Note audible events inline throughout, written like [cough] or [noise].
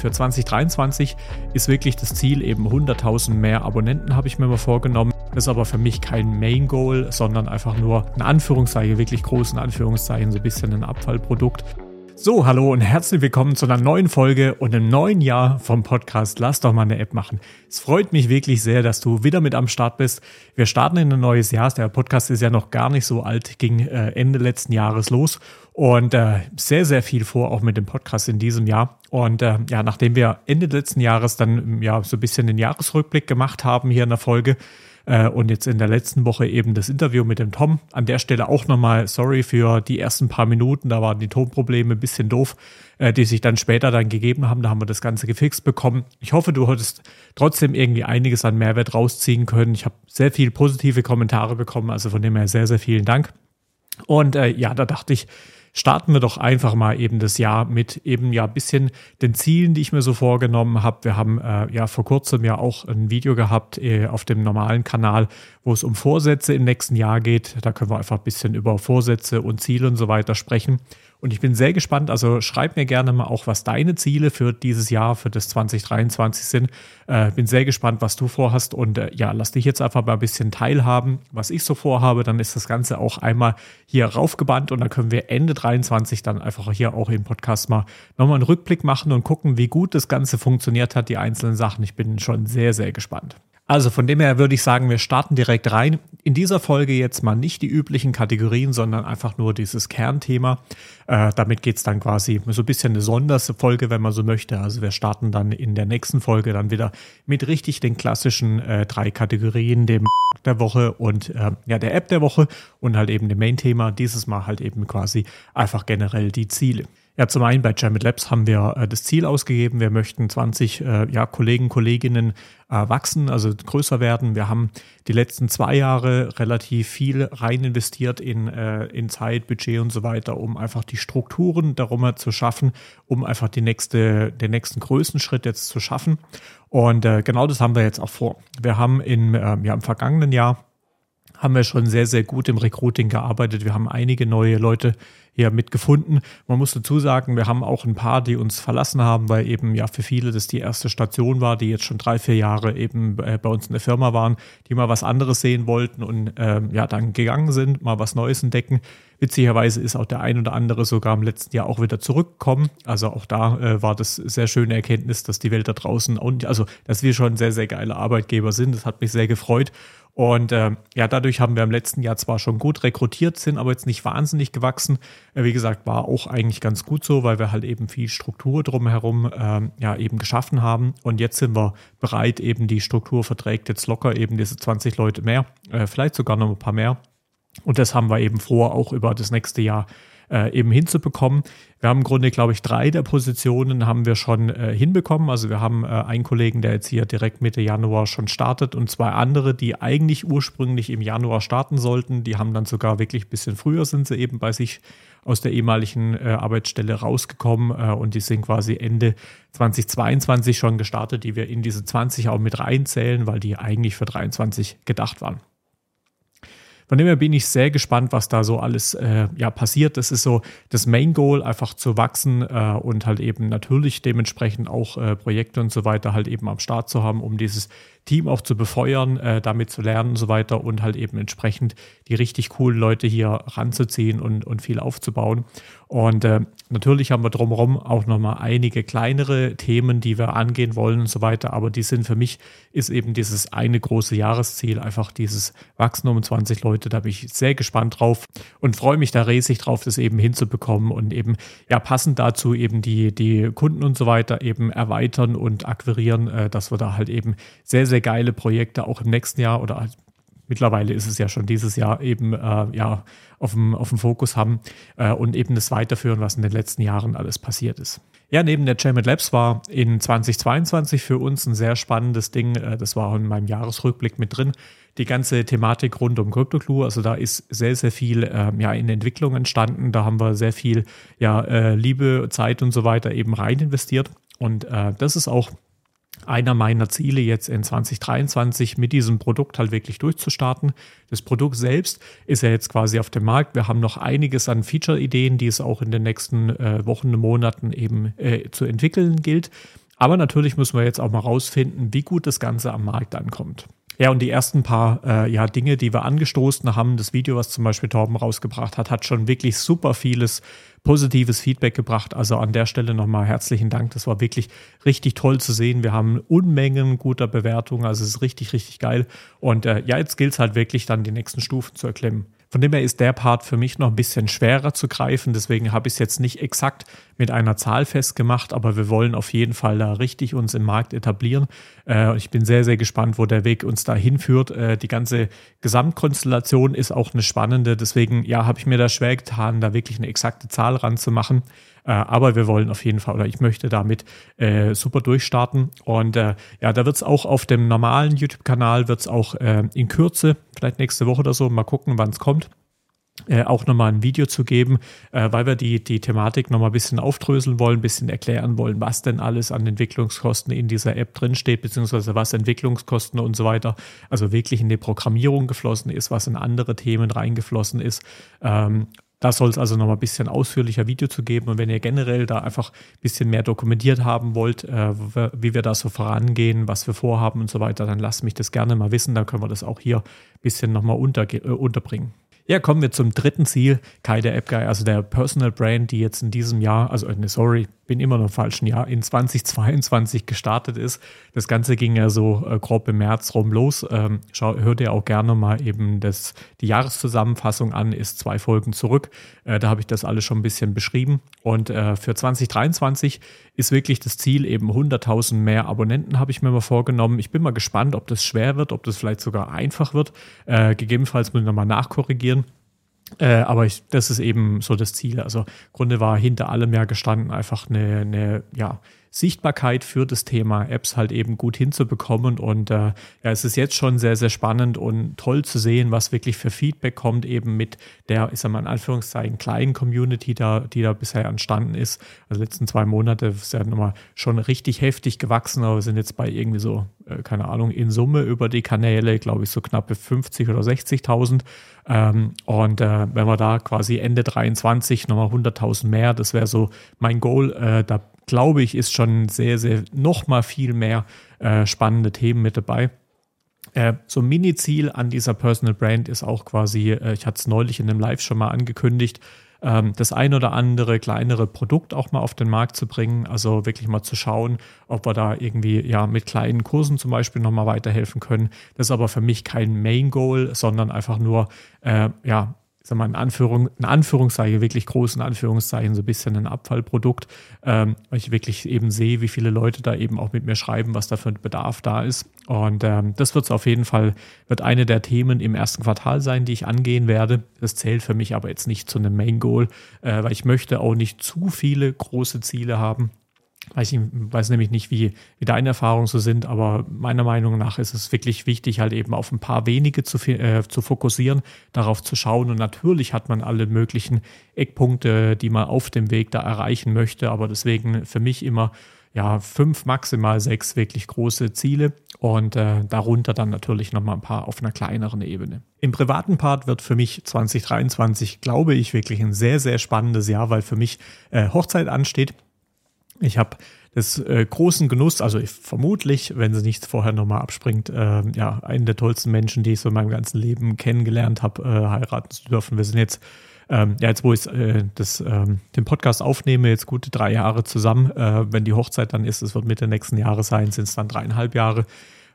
Für 2023 ist wirklich das Ziel eben 100.000 mehr Abonnenten, habe ich mir mal vorgenommen. Das ist aber für mich kein Main Goal, sondern einfach nur ein Anführungszeichen, wirklich großen Anführungszeichen, so ein bisschen ein Abfallprodukt. So, hallo und herzlich willkommen zu einer neuen Folge und einem neuen Jahr vom Podcast Lass doch mal eine App machen. Es freut mich wirklich sehr, dass du wieder mit am Start bist. Wir starten in ein neues Jahr. Der Podcast ist ja noch gar nicht so alt, ging äh, Ende letzten Jahres los und äh, sehr, sehr viel vor, auch mit dem Podcast in diesem Jahr. Und äh, ja, nachdem wir Ende letzten Jahres dann ja so ein bisschen den Jahresrückblick gemacht haben hier in der Folge, äh, und jetzt in der letzten Woche eben das Interview mit dem Tom. An der Stelle auch nochmal sorry für die ersten paar Minuten. Da waren die Tonprobleme ein bisschen doof, äh, die sich dann später dann gegeben haben. Da haben wir das Ganze gefixt bekommen. Ich hoffe, du hattest trotzdem irgendwie einiges an Mehrwert rausziehen können. Ich habe sehr viele positive Kommentare bekommen. Also von dem her sehr, sehr vielen Dank. Und äh, ja, da dachte ich, starten wir doch einfach mal eben das Jahr mit eben ja ein bisschen den Zielen, die ich mir so vorgenommen habe. Wir haben äh, ja vor kurzem ja auch ein Video gehabt äh, auf dem normalen Kanal, wo es um Vorsätze im nächsten Jahr geht. Da können wir einfach ein bisschen über Vorsätze und Ziele und so weiter sprechen. Und ich bin sehr gespannt. Also schreib mir gerne mal auch, was deine Ziele für dieses Jahr, für das 2023 sind. Äh, bin sehr gespannt, was du vorhast. Und äh, ja, lass dich jetzt einfach mal ein bisschen teilhaben, was ich so vorhabe. Dann ist das Ganze auch einmal hier raufgebannt und dann können wir Ende 23 dann einfach hier auch im Podcast mal nochmal einen Rückblick machen und gucken, wie gut das Ganze funktioniert hat, die einzelnen Sachen. Ich bin schon sehr, sehr gespannt. Also von dem her würde ich sagen, wir starten direkt rein. In dieser Folge jetzt mal nicht die üblichen Kategorien, sondern einfach nur dieses Kernthema. Äh, damit geht's dann quasi so ein bisschen eine Sonderfolge, wenn man so möchte. Also wir starten dann in der nächsten Folge dann wieder mit richtig den klassischen äh, drei Kategorien, dem der Woche und äh, ja der App der Woche und halt eben dem Main-Thema. Dieses Mal halt eben quasi einfach generell die Ziele. Ja, zum einen bei Jamit Labs haben wir äh, das Ziel ausgegeben. Wir möchten 20 äh, ja, Kollegen, Kolleginnen äh, wachsen, also größer werden. Wir haben die letzten zwei Jahre relativ viel rein investiert in, äh, in Zeit, Budget und so weiter, um einfach die Strukturen darum zu schaffen, um einfach die nächste, den nächsten größten Schritt jetzt zu schaffen. Und äh, genau das haben wir jetzt auch vor. Wir haben in, äh, ja, im vergangenen Jahr haben wir schon sehr, sehr gut im Recruiting gearbeitet. Wir haben einige neue Leute hier mitgefunden. Man muss dazu sagen, wir haben auch ein paar, die uns verlassen haben, weil eben ja für viele das die erste Station war, die jetzt schon drei, vier Jahre eben äh, bei uns in der Firma waren, die mal was anderes sehen wollten und ähm, ja dann gegangen sind, mal was Neues entdecken. Witzigerweise ist auch der ein oder andere sogar im letzten Jahr auch wieder zurückgekommen. Also auch da äh, war das sehr schöne Erkenntnis, dass die Welt da draußen und also dass wir schon sehr, sehr geile Arbeitgeber sind. Das hat mich sehr gefreut. Und äh, ja, dadurch haben wir im letzten Jahr zwar schon gut rekrutiert, sind aber jetzt nicht wahnsinnig gewachsen. Äh, wie gesagt, war auch eigentlich ganz gut so, weil wir halt eben viel Struktur drumherum äh, ja eben geschaffen haben. Und jetzt sind wir bereit, eben die Struktur verträgt jetzt locker eben diese 20 Leute mehr, äh, vielleicht sogar noch ein paar mehr. Und das haben wir eben vor, auch über das nächste Jahr äh, eben hinzubekommen. Wir haben im Grunde, glaube ich, drei der Positionen haben wir schon äh, hinbekommen. Also wir haben äh, einen Kollegen, der jetzt hier direkt Mitte Januar schon startet und zwei andere, die eigentlich ursprünglich im Januar starten sollten. Die haben dann sogar wirklich ein bisschen früher sind sie eben bei sich aus der ehemaligen äh, Arbeitsstelle rausgekommen äh, und die sind quasi Ende 2022 schon gestartet, die wir in diese 20 auch mit reinzählen, weil die eigentlich für 23 gedacht waren. Von dem her bin ich sehr gespannt, was da so alles äh, ja, passiert. Das ist so das Main Goal, einfach zu wachsen äh, und halt eben natürlich dementsprechend auch äh, Projekte und so weiter halt eben am Start zu haben, um dieses Team auch zu befeuern, äh, damit zu lernen und so weiter und halt eben entsprechend die richtig coolen Leute hier ranzuziehen und, und viel aufzubauen. Und äh, natürlich haben wir drumherum auch nochmal einige kleinere Themen, die wir angehen wollen und so weiter. Aber die sind für mich, ist eben dieses eine große Jahresziel, einfach dieses Wachsen um 20 Leute. Da bin ich sehr gespannt drauf und freue mich da riesig drauf, das eben hinzubekommen und eben ja passend dazu eben die, die Kunden und so weiter eben erweitern und akquirieren, äh, dass wir da halt eben sehr, sehr sehr geile Projekte auch im nächsten Jahr oder halt mittlerweile ist es ja schon dieses Jahr eben äh, ja auf dem, auf dem Fokus haben äh, und eben das weiterführen, was in den letzten Jahren alles passiert ist. Ja, neben der Jamit Labs war in 2022 für uns ein sehr spannendes Ding, äh, das war auch in meinem Jahresrückblick mit drin, die ganze Thematik rund um CryptoClue. Also da ist sehr, sehr viel äh, ja, in Entwicklung entstanden. Da haben wir sehr viel ja, äh, Liebe, Zeit und so weiter eben rein investiert. Und äh, das ist auch einer meiner Ziele jetzt in 2023 mit diesem Produkt halt wirklich durchzustarten. Das Produkt selbst ist ja jetzt quasi auf dem Markt. Wir haben noch einiges an Feature-Ideen, die es auch in den nächsten äh, Wochen und Monaten eben äh, zu entwickeln gilt. Aber natürlich müssen wir jetzt auch mal rausfinden, wie gut das Ganze am Markt ankommt. Ja, und die ersten paar äh, ja, Dinge, die wir angestoßen haben, das Video, was zum Beispiel Torben rausgebracht hat, hat schon wirklich super vieles positives Feedback gebracht. Also an der Stelle nochmal herzlichen Dank. Das war wirklich richtig toll zu sehen. Wir haben Unmengen guter Bewertungen. Also es ist richtig, richtig geil. Und äh, ja, jetzt gilt es halt wirklich dann die nächsten Stufen zu erklimmen. Von dem her ist der Part für mich noch ein bisschen schwerer zu greifen. Deswegen habe ich es jetzt nicht exakt mit einer Zahl festgemacht, aber wir wollen auf jeden Fall da richtig uns im Markt etablieren. Äh, ich bin sehr, sehr gespannt, wo der Weg uns da hinführt. Äh, die ganze Gesamtkonstellation ist auch eine spannende. Deswegen, ja, habe ich mir da schwer getan, da wirklich eine exakte Zahl ranzumachen. Äh, aber wir wollen auf jeden Fall, oder ich möchte damit äh, super durchstarten. Und äh, ja, da wird es auch auf dem normalen YouTube-Kanal, wird es auch in Kürze, vielleicht nächste Woche oder so, mal gucken, wann es kommt. Äh, auch nochmal ein Video zu geben, äh, weil wir die, die Thematik nochmal ein bisschen aufdröseln wollen, ein bisschen erklären wollen, was denn alles an Entwicklungskosten in dieser App drinsteht, beziehungsweise was Entwicklungskosten und so weiter, also wirklich in die Programmierung geflossen ist, was in andere Themen reingeflossen ist. Ähm, da soll es also noch mal ein bisschen ausführlicher Video zu geben. Und wenn ihr generell da einfach ein bisschen mehr dokumentiert haben wollt, äh, wie wir da so vorangehen, was wir vorhaben und so weiter, dann lasst mich das gerne mal wissen. Dann können wir das auch hier ein bisschen noch mal äh, unterbringen. Ja, kommen wir zum dritten Ziel, Kai der App Guy, also der Personal Brand, die jetzt in diesem Jahr, also ne, sorry, bin immer noch im falschen Jahr, in 2022 gestartet ist. Das Ganze ging ja so äh, grob im März rum los. Ähm, schau, hört ihr auch gerne mal eben das, die Jahreszusammenfassung an, ist zwei Folgen zurück. Äh, da habe ich das alles schon ein bisschen beschrieben. Und äh, für 2023 ist wirklich das Ziel eben 100.000 mehr Abonnenten, habe ich mir mal vorgenommen. Ich bin mal gespannt, ob das schwer wird, ob das vielleicht sogar einfach wird. Äh, gegebenenfalls muss ich nochmal nachkorrigieren. Äh, aber ich, das ist eben so das Ziel. Also im Grunde war hinter allem ja gestanden einfach eine, eine ja, Sichtbarkeit für das Thema Apps halt eben gut hinzubekommen. Und äh, ja, es ist jetzt schon sehr, sehr spannend und toll zu sehen, was wirklich für Feedback kommt, eben mit der, ich sag mal in Anführungszeichen, kleinen Community, da, die da bisher entstanden ist. Also letzten zwei Monate ist ja nochmal schon richtig heftig gewachsen, aber wir sind jetzt bei irgendwie so, äh, keine Ahnung, in Summe über die Kanäle, glaube ich, so knappe 50 oder 60.000. Ähm, und äh, wenn wir da quasi Ende 23 nochmal 100.000 mehr, das wäre so mein Goal, äh, da glaube ich, ist schon sehr, sehr noch mal viel mehr äh, spannende Themen mit dabei. Äh, so ein Mini-Ziel an dieser Personal Brand ist auch quasi, äh, ich hatte es neulich in einem Live schon mal angekündigt, ähm, das ein oder andere kleinere Produkt auch mal auf den Markt zu bringen. Also wirklich mal zu schauen, ob wir da irgendwie ja mit kleinen Kursen zum Beispiel nochmal weiterhelfen können. Das ist aber für mich kein Main Goal, sondern einfach nur äh, ja sag mal, in, Anführung, in Anführungszeichen, wirklich großen Anführungszeichen, so ein bisschen ein Abfallprodukt, ähm, weil ich wirklich eben sehe, wie viele Leute da eben auch mit mir schreiben, was da für ein Bedarf da ist. Und ähm, das wird auf jeden Fall, wird eine der Themen im ersten Quartal sein, die ich angehen werde. Das zählt für mich aber jetzt nicht zu einem Main Goal, äh, weil ich möchte auch nicht zu viele große Ziele haben. Ich weiß nämlich nicht, wie, wie deine Erfahrungen so sind, aber meiner Meinung nach ist es wirklich wichtig, halt eben auf ein paar wenige zu, äh, zu fokussieren, darauf zu schauen. Und natürlich hat man alle möglichen Eckpunkte, die man auf dem Weg da erreichen möchte, aber deswegen für mich immer ja, fünf, maximal sechs wirklich große Ziele und äh, darunter dann natürlich nochmal ein paar auf einer kleineren Ebene. Im privaten Part wird für mich 2023, glaube ich, wirklich ein sehr, sehr spannendes Jahr, weil für mich äh, Hochzeit ansteht. Ich habe das äh, großen Genuss, also ich, vermutlich, wenn sie nicht vorher nochmal abspringt, äh, ja, einen der tollsten Menschen, die ich so in meinem ganzen Leben kennengelernt habe, äh, heiraten zu dürfen. Wir sind jetzt, ähm, ja, jetzt wo ich äh, das, ähm, den Podcast aufnehme, jetzt gute drei Jahre zusammen. Äh, wenn die Hochzeit dann ist, es wird Mitte nächsten Jahres sein, sind es dann dreieinhalb Jahre.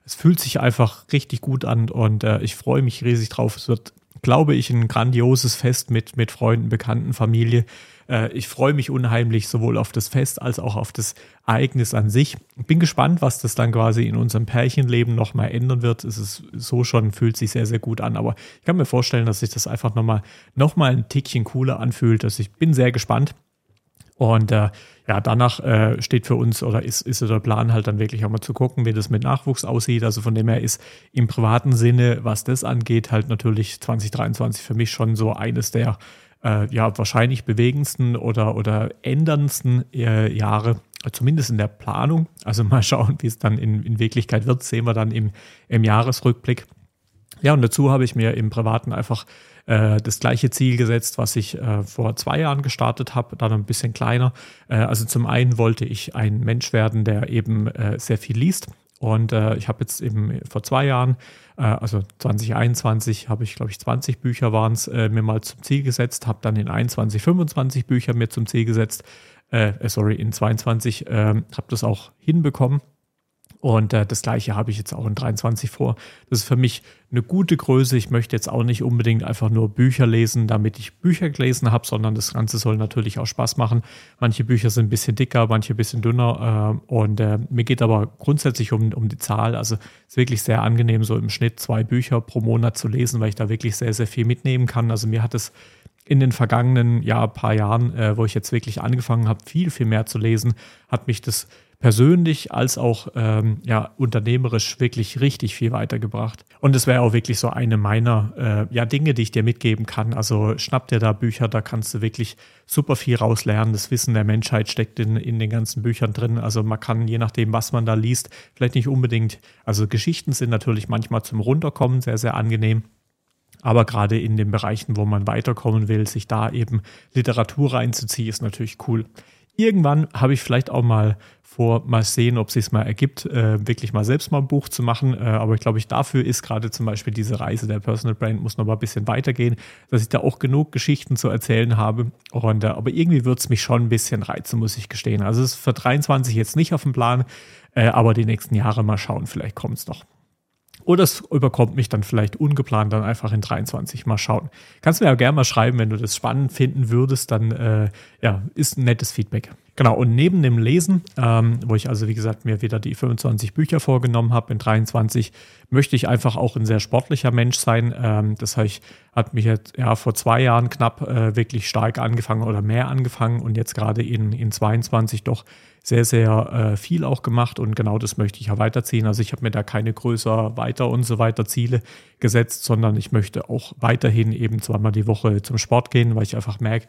Es fühlt sich einfach richtig gut an und äh, ich freue mich riesig drauf. Es wird, glaube ich, ein grandioses Fest mit, mit Freunden, Bekannten, Familie. Äh, ich freue mich unheimlich sowohl auf das Fest als auch auf das Ereignis an sich. Bin gespannt, was das dann quasi in unserem Pärchenleben nochmal ändern wird. Es ist so schon, fühlt sich sehr, sehr gut an. Aber ich kann mir vorstellen, dass sich das einfach nochmal noch mal ein Tickchen cooler anfühlt. Also ich bin sehr gespannt. Und äh, ja, danach äh, steht für uns oder ist, ist der Plan halt dann wirklich auch mal zu gucken, wie das mit Nachwuchs aussieht. Also von dem her ist im privaten Sinne, was das angeht, halt natürlich 2023 für mich schon so eines der äh, ja, wahrscheinlich bewegendsten oder, oder änderndsten äh, Jahre, zumindest in der Planung. Also [laughs] mal schauen, wie es dann in, in Wirklichkeit wird, sehen wir dann im, im Jahresrückblick. Ja, und dazu habe ich mir im Privaten einfach äh, das gleiche Ziel gesetzt, was ich äh, vor zwei Jahren gestartet habe, dann ein bisschen kleiner. Äh, also zum einen wollte ich ein Mensch werden, der eben äh, sehr viel liest. Und äh, ich habe jetzt eben vor zwei Jahren, äh, also 2021, habe ich, glaube ich, 20 Bücher waren es, mir mal zum Ziel gesetzt, habe dann in 21, 25 Bücher mir zum Ziel gesetzt, sorry, in 22, habe das auch hinbekommen und äh, das gleiche habe ich jetzt auch in 23 vor. Das ist für mich eine gute Größe. Ich möchte jetzt auch nicht unbedingt einfach nur Bücher lesen, damit ich Bücher gelesen habe, sondern das Ganze soll natürlich auch Spaß machen. Manche Bücher sind ein bisschen dicker, manche ein bisschen dünner. Äh, und äh, mir geht aber grundsätzlich um, um die Zahl. Also es ist wirklich sehr angenehm, so im Schnitt zwei Bücher pro Monat zu lesen, weil ich da wirklich sehr, sehr viel mitnehmen kann. Also mir hat es in den vergangenen ja, paar Jahren, äh, wo ich jetzt wirklich angefangen habe, viel, viel mehr zu lesen, hat mich das persönlich als auch ähm, ja, unternehmerisch wirklich richtig viel weitergebracht. Und es wäre auch wirklich so eine meiner äh, ja, Dinge, die ich dir mitgeben kann. Also schnapp dir da Bücher, da kannst du wirklich super viel rauslernen. Das Wissen der Menschheit steckt in, in den ganzen Büchern drin. Also man kann, je nachdem, was man da liest, vielleicht nicht unbedingt, also Geschichten sind natürlich manchmal zum Runterkommen sehr, sehr angenehm. Aber gerade in den Bereichen, wo man weiterkommen will, sich da eben Literatur reinzuziehen, ist natürlich cool. Irgendwann habe ich vielleicht auch mal vor, mal sehen, ob es mal ergibt, äh, wirklich mal selbst mal ein Buch zu machen. Äh, aber ich glaube, ich dafür ist gerade zum Beispiel diese Reise der Personal Brand muss noch mal ein bisschen weitergehen, dass ich da auch genug Geschichten zu erzählen habe. Und, äh, aber irgendwie wird es mich schon ein bisschen reizen, muss ich gestehen. Also es ist für 23 jetzt nicht auf dem Plan, äh, aber die nächsten Jahre mal schauen, vielleicht kommt es noch. Oder es überkommt mich dann vielleicht ungeplant dann einfach in 23 mal schauen. Kannst du mir ja gerne mal schreiben, wenn du das spannend finden würdest, dann äh, ja, ist ein nettes Feedback. Genau, und neben dem Lesen, ähm, wo ich also wie gesagt mir wieder die 25 Bücher vorgenommen habe, in 23 möchte ich einfach auch ein sehr sportlicher Mensch sein. Ähm, das heißt, hat mich jetzt ja vor zwei Jahren knapp äh, wirklich stark angefangen oder mehr angefangen und jetzt gerade in, in 22 doch sehr, sehr äh, viel auch gemacht und genau das möchte ich ja weiterziehen. Also ich habe mir da keine größer, weiter und so weiter Ziele gesetzt, sondern ich möchte auch weiterhin eben zweimal die Woche zum Sport gehen, weil ich einfach merke,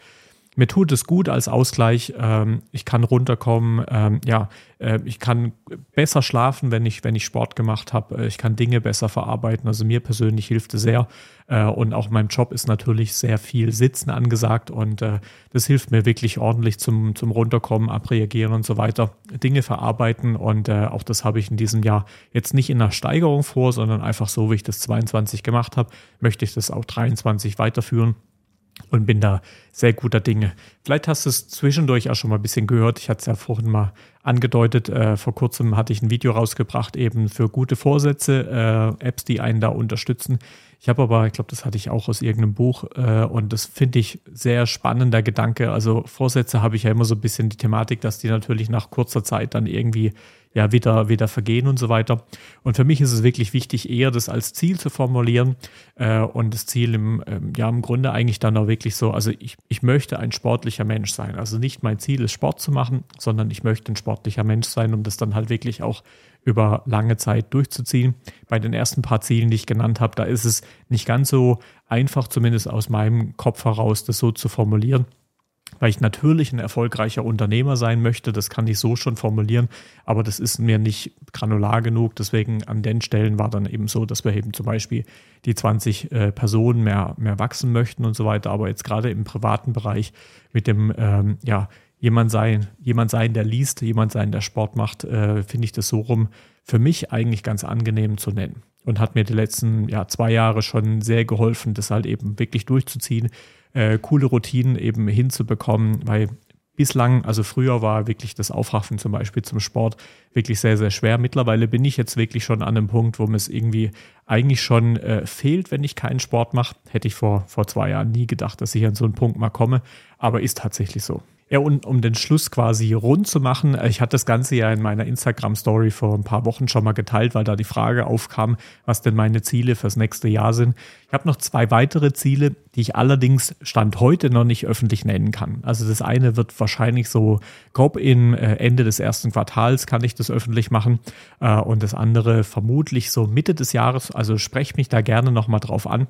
mir tut es gut als Ausgleich. Ähm, ich kann runterkommen. Ähm, ja, äh, ich kann besser schlafen, wenn ich, wenn ich Sport gemacht habe. Äh, ich kann Dinge besser verarbeiten. Also mir persönlich hilft es sehr. Äh, und auch meinem Job ist natürlich sehr viel Sitzen angesagt. Und äh, das hilft mir wirklich ordentlich zum, zum Runterkommen, abreagieren und so weiter. Dinge verarbeiten. Und äh, auch das habe ich in diesem Jahr jetzt nicht in einer Steigerung vor, sondern einfach so, wie ich das 22 gemacht habe, möchte ich das auch 23 weiterführen und bin da sehr guter Dinge. Vielleicht hast du es zwischendurch auch schon mal ein bisschen gehört. Ich hatte es ja vorhin mal angedeutet. Äh, vor kurzem hatte ich ein Video rausgebracht, eben für gute Vorsätze, äh, Apps, die einen da unterstützen. Ich habe aber, ich glaube, das hatte ich auch aus irgendeinem Buch äh, und das finde ich sehr spannender Gedanke. Also Vorsätze habe ich ja immer so ein bisschen die Thematik, dass die natürlich nach kurzer Zeit dann irgendwie ja wieder, wieder vergehen und so weiter. Und für mich ist es wirklich wichtig, eher das als Ziel zu formulieren äh, und das Ziel im, ähm, ja, im Grunde eigentlich dann auch wirklich so, also ich, ich möchte ein sportlicher Mensch sein. Also nicht mein Ziel ist Sport zu machen, sondern ich möchte ein sportlicher Mensch sein, um das dann halt wirklich auch über lange Zeit durchzuziehen. Bei den ersten paar Zielen, die ich genannt habe, da ist es nicht ganz so einfach, zumindest aus meinem Kopf heraus, das so zu formulieren weil ich natürlich ein erfolgreicher Unternehmer sein möchte. Das kann ich so schon formulieren, aber das ist mir nicht granular genug. Deswegen an den Stellen war dann eben so, dass wir eben zum Beispiel die 20 äh, Personen mehr, mehr wachsen möchten und so weiter. Aber jetzt gerade im privaten Bereich mit dem, ähm, ja, jemand sein, jemand sein, der liest, jemand sein, der Sport macht, äh, finde ich das so rum für mich eigentlich ganz angenehm zu nennen. Und hat mir die letzten ja, zwei Jahre schon sehr geholfen, das halt eben wirklich durchzuziehen äh, coole Routinen eben hinzubekommen, weil bislang, also früher war wirklich das Aufraffen zum Beispiel zum Sport wirklich sehr, sehr schwer. Mittlerweile bin ich jetzt wirklich schon an einem Punkt, wo mir es irgendwie eigentlich schon äh, fehlt, wenn ich keinen Sport mache. Hätte ich vor, vor zwei Jahren nie gedacht, dass ich an so einen Punkt mal komme, aber ist tatsächlich so. Ja, und um den Schluss quasi rund zu machen, äh, ich hatte das Ganze ja in meiner Instagram-Story vor ein paar Wochen schon mal geteilt, weil da die Frage aufkam, was denn meine Ziele fürs nächste Jahr sind. Ich habe noch zwei weitere Ziele, die ich allerdings Stand heute noch nicht öffentlich nennen kann. Also das eine wird wahrscheinlich so grob im äh, Ende des ersten Quartals kann ich das öffentlich machen äh, und das andere vermutlich so Mitte des Jahres. Also spreche mich da gerne nochmal drauf an.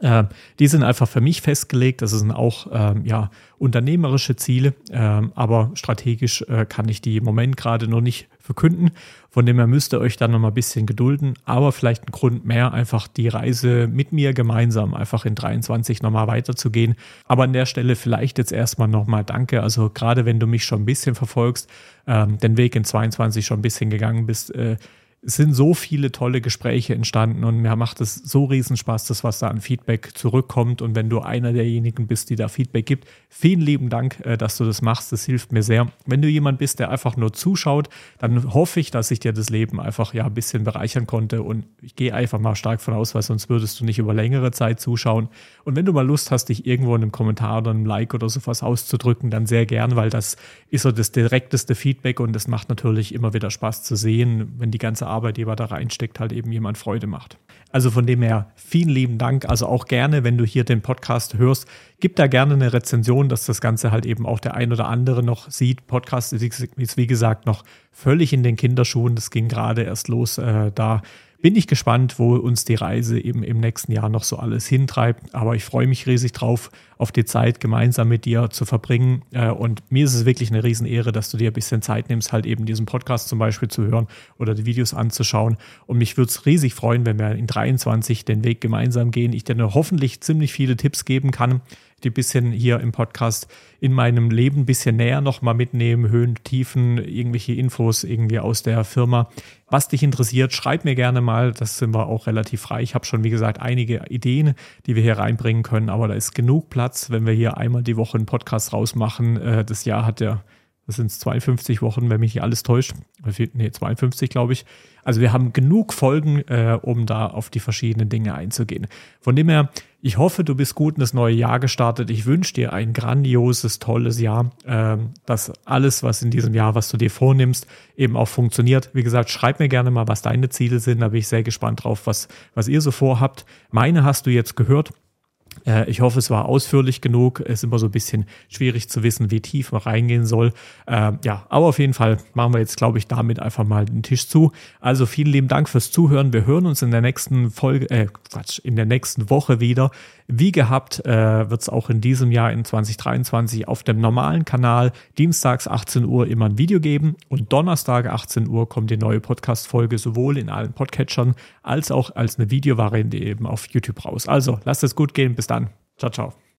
Äh, die sind einfach für mich festgelegt. Das sind auch ähm, ja, unternehmerische Ziele, ähm, aber strategisch äh, kann ich die im Moment gerade noch nicht verkünden. Von dem her müsst ihr euch dann noch mal ein bisschen gedulden, aber vielleicht ein Grund mehr, einfach die Reise mit mir gemeinsam einfach in 23 nochmal weiterzugehen. Aber an der Stelle vielleicht jetzt erstmal nochmal Danke. Also gerade wenn du mich schon ein bisschen verfolgst, ähm, den Weg in 22 schon ein bisschen gegangen bist, äh, es sind so viele tolle Gespräche entstanden und mir macht es so riesen Spaß, das, was da an Feedback zurückkommt. Und wenn du einer derjenigen bist, die da Feedback gibt, vielen lieben Dank, äh, dass du das machst. Das hilft mir sehr. Wenn du jemand bist, der einfach nur zuschaut, dann hoffe ich, dass ich dir das Leben einfach ja ein bisschen bereichern konnte. Und ich gehe einfach mal stark von aus, weil sonst würdest du nicht über längere Zeit zuschauen. Und wenn du mal Lust hast, dich irgendwo in einem Kommentar oder einem Like oder sowas auszudrücken, dann sehr gern, weil das ist so das direkteste Feedback und es macht natürlich immer wieder Spaß zu sehen, wenn die ganze Arbeit, die man da reinsteckt, halt eben jemand Freude macht. Also von dem her vielen lieben Dank. Also auch gerne, wenn du hier den Podcast hörst, gib da gerne eine Rezension, dass das Ganze halt eben auch der ein oder andere noch sieht. Podcast ist wie gesagt noch völlig in den Kinderschuhen. Das ging gerade erst los. Äh, da bin ich gespannt, wo uns die Reise eben im nächsten Jahr noch so alles hintreibt. Aber ich freue mich riesig drauf, auf die Zeit gemeinsam mit dir zu verbringen. Äh, und mir ist es wirklich eine Riesenehre, dass du dir ein bisschen Zeit nimmst, halt eben diesen Podcast zum Beispiel zu hören oder die Videos anzuschauen. Und mich würde es riesig freuen, wenn wir in 23 den Weg gemeinsam gehen. Ich dir hoffentlich ziemlich viele Tipps geben kann, die bisschen hier im Podcast in meinem Leben ein bisschen näher nochmal mitnehmen, Höhen, Tiefen, irgendwelche Infos irgendwie aus der Firma. Was dich interessiert, schreib mir gerne mal. Das sind wir auch relativ frei. Ich habe schon, wie gesagt, einige Ideen, die wir hier reinbringen können, aber da ist genug Platz, wenn wir hier einmal die Woche einen Podcast rausmachen. Äh, das Jahr hat ja das sind 52 Wochen, wenn mich nicht alles täuscht. Nee, 52, glaube ich. Also wir haben genug Folgen, äh, um da auf die verschiedenen Dinge einzugehen. Von dem her, ich hoffe, du bist gut in das neue Jahr gestartet. Ich wünsche dir ein grandioses, tolles Jahr, äh, dass alles, was in diesem Jahr, was du dir vornimmst, eben auch funktioniert. Wie gesagt, schreib mir gerne mal, was deine Ziele sind. Da bin ich sehr gespannt drauf, was, was ihr so vorhabt. Meine hast du jetzt gehört. Äh, ich hoffe, es war ausführlich genug. Es ist immer so ein bisschen schwierig zu wissen, wie tief man reingehen soll. Äh, ja, aber auf jeden Fall machen wir jetzt, glaube ich, damit einfach mal den Tisch zu. Also vielen lieben Dank fürs Zuhören. Wir hören uns in der nächsten Folge, äh, Quatsch, in der nächsten Woche wieder. Wie gehabt äh, wird es auch in diesem Jahr in 2023 auf dem normalen Kanal dienstags 18 Uhr immer ein Video geben und Donnerstag 18 Uhr kommt die neue Podcast-Folge sowohl in allen Podcatchern als auch als eine Videovariante eben auf YouTube raus. Also lasst es gut gehen. Bis dann. Ciao, ciao.